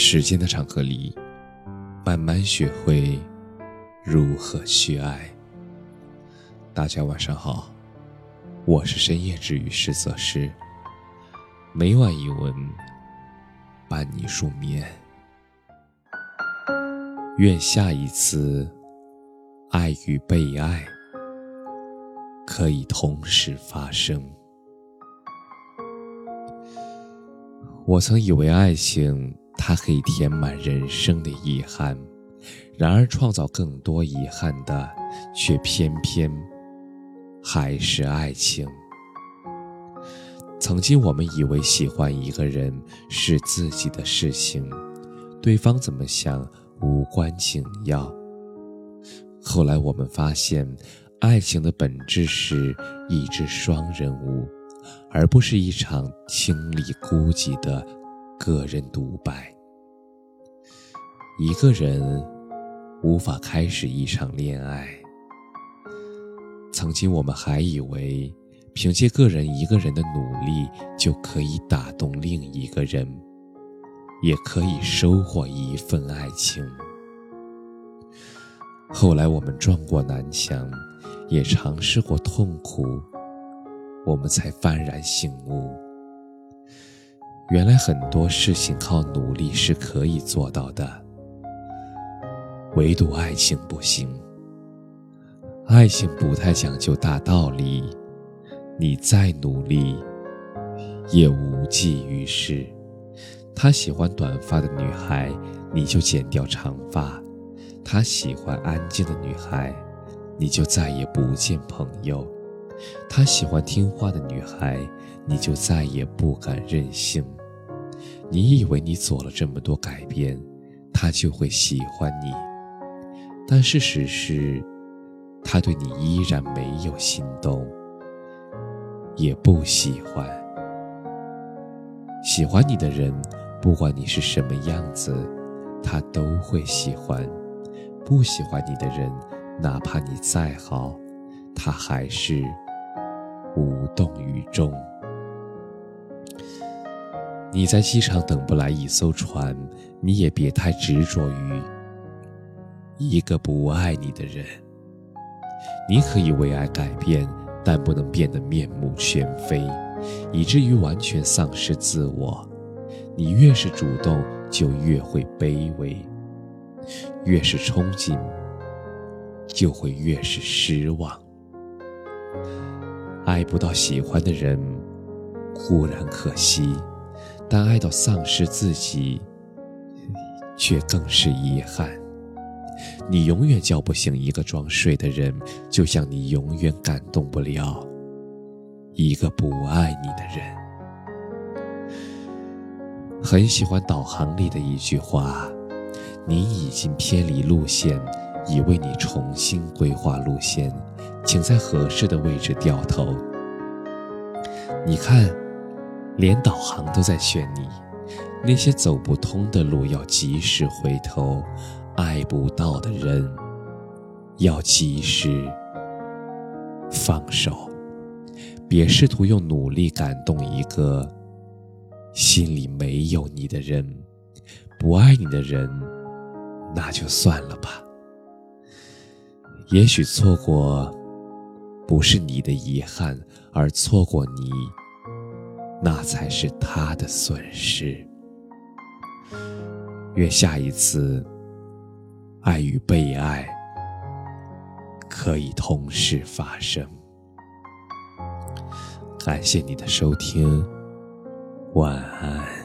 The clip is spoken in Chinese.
时间的长河里，慢慢学会如何去爱。大家晚上好，我是深夜治愈师泽师，每晚一文伴你入眠。愿下一次爱与被爱可以同时发生。我曾以为爱情。它可以填满人生的遗憾，然而创造更多遗憾的，却偏偏还是爱情。曾经我们以为喜欢一个人是自己的事情，对方怎么想无关紧要。后来我们发现，爱情的本质是一只双人舞，而不是一场清丽孤寂的。个人独白。一个人无法开始一场恋爱。曾经我们还以为，凭借个人一个人的努力就可以打动另一个人，也可以收获一份爱情。后来我们撞过南墙，也尝试过痛苦，我们才幡然醒悟。原来很多事情靠努力是可以做到的，唯独爱情不行。爱情不太讲究大道理，你再努力也无济于事。他喜欢短发的女孩，你就剪掉长发；他喜欢安静的女孩，你就再也不见朋友；他喜欢听话的女孩，你就再也不敢任性。你以为你做了这么多改变，他就会喜欢你，但事实是，他对你依然没有心动，也不喜欢。喜欢你的人，不管你是什么样子，他都会喜欢；不喜欢你的人，哪怕你再好，他还是无动于衷。你在机场等不来一艘船，你也别太执着于一个不爱你的人。你可以为爱改变，但不能变得面目全非，以至于完全丧失自我。你越是主动，就越会卑微；越是憧憬，就会越是失望。爱不到喜欢的人，固然可惜。但爱到丧失自己，却更是遗憾。你永远叫不醒一个装睡的人，就像你永远感动不了一个不爱你的人。很喜欢导航里的一句话：“你已经偏离路线，已为你重新规划路线，请在合适的位置掉头。”你看。连导航都在劝你，那些走不通的路要及时回头，爱不到的人要及时放手。别试图用努力感动一个心里没有你的人，不爱你的人，那就算了吧。也许错过不是你的遗憾，而错过你。那才是他的损失。愿下一次，爱与被爱可以同时发生。感谢你的收听，晚安。